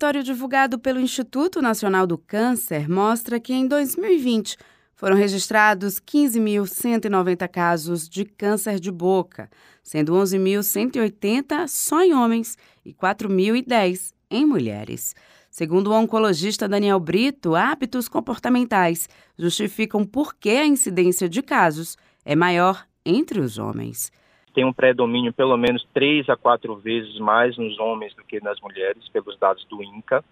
relatório divulgado pelo Instituto Nacional do Câncer mostra que em 2020 foram registrados 15.190 casos de câncer de boca, sendo 11.180 só em homens e 4.010 em mulheres. Segundo o oncologista Daniel Brito, hábitos comportamentais justificam por que a incidência de casos é maior entre os homens tem um predomínio pelo menos três a quatro vezes mais nos homens do que nas mulheres, pelos dados do INCA.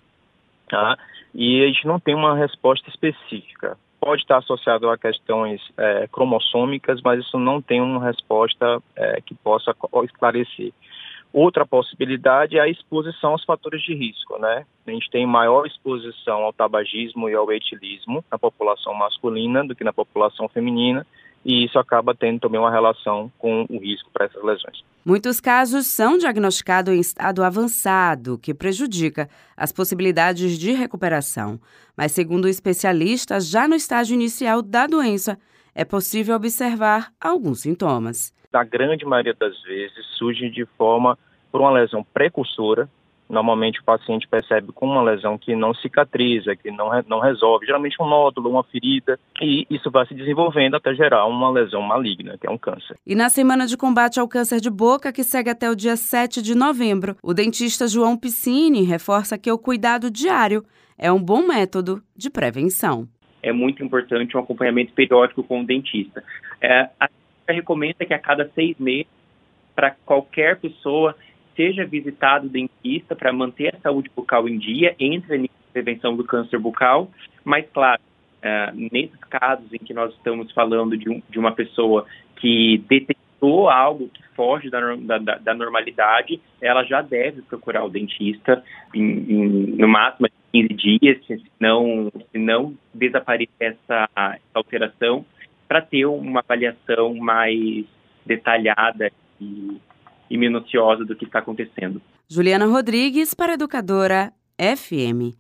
Tá? E a gente não tem uma resposta específica. Pode estar associado a questões é, cromossômicas, mas isso não tem uma resposta é, que possa esclarecer. Outra possibilidade é a exposição aos fatores de risco, né? A gente tem maior exposição ao tabagismo e ao etilismo na população masculina do que na população feminina, e isso acaba tendo também uma relação com o risco para essas lesões. Muitos casos são diagnosticados em estado avançado, que prejudica as possibilidades de recuperação. Mas, segundo especialistas, já no estágio inicial da doença, é possível observar alguns sintomas. Na grande maioria das vezes, surge de forma por uma lesão precursora, Normalmente o paciente percebe com uma lesão que não cicatriza, que não, não resolve, geralmente um nódulo, uma ferida, e isso vai se desenvolvendo até gerar uma lesão maligna, que é um câncer. E na semana de combate ao câncer de boca, que segue até o dia 7 de novembro, o dentista João Piscine reforça que o cuidado diário é um bom método de prevenção. É muito importante um acompanhamento periódico com o dentista. É, a recomenda que a cada seis meses, para qualquer pessoa, seja visitado o dentista para manter a saúde bucal em dia, entre a prevenção do câncer bucal, mas, claro, uh, nesses casos em que nós estamos falando de, um, de uma pessoa que detectou algo que foge da, da, da, normalidade, ela já deve procurar o dentista em, em, no máximo 15 dias, se não, se não desaparecer essa, essa alteração, para ter uma avaliação mais detalhada e e minuciosa do que está acontecendo. Juliana Rodrigues para Educadora FM.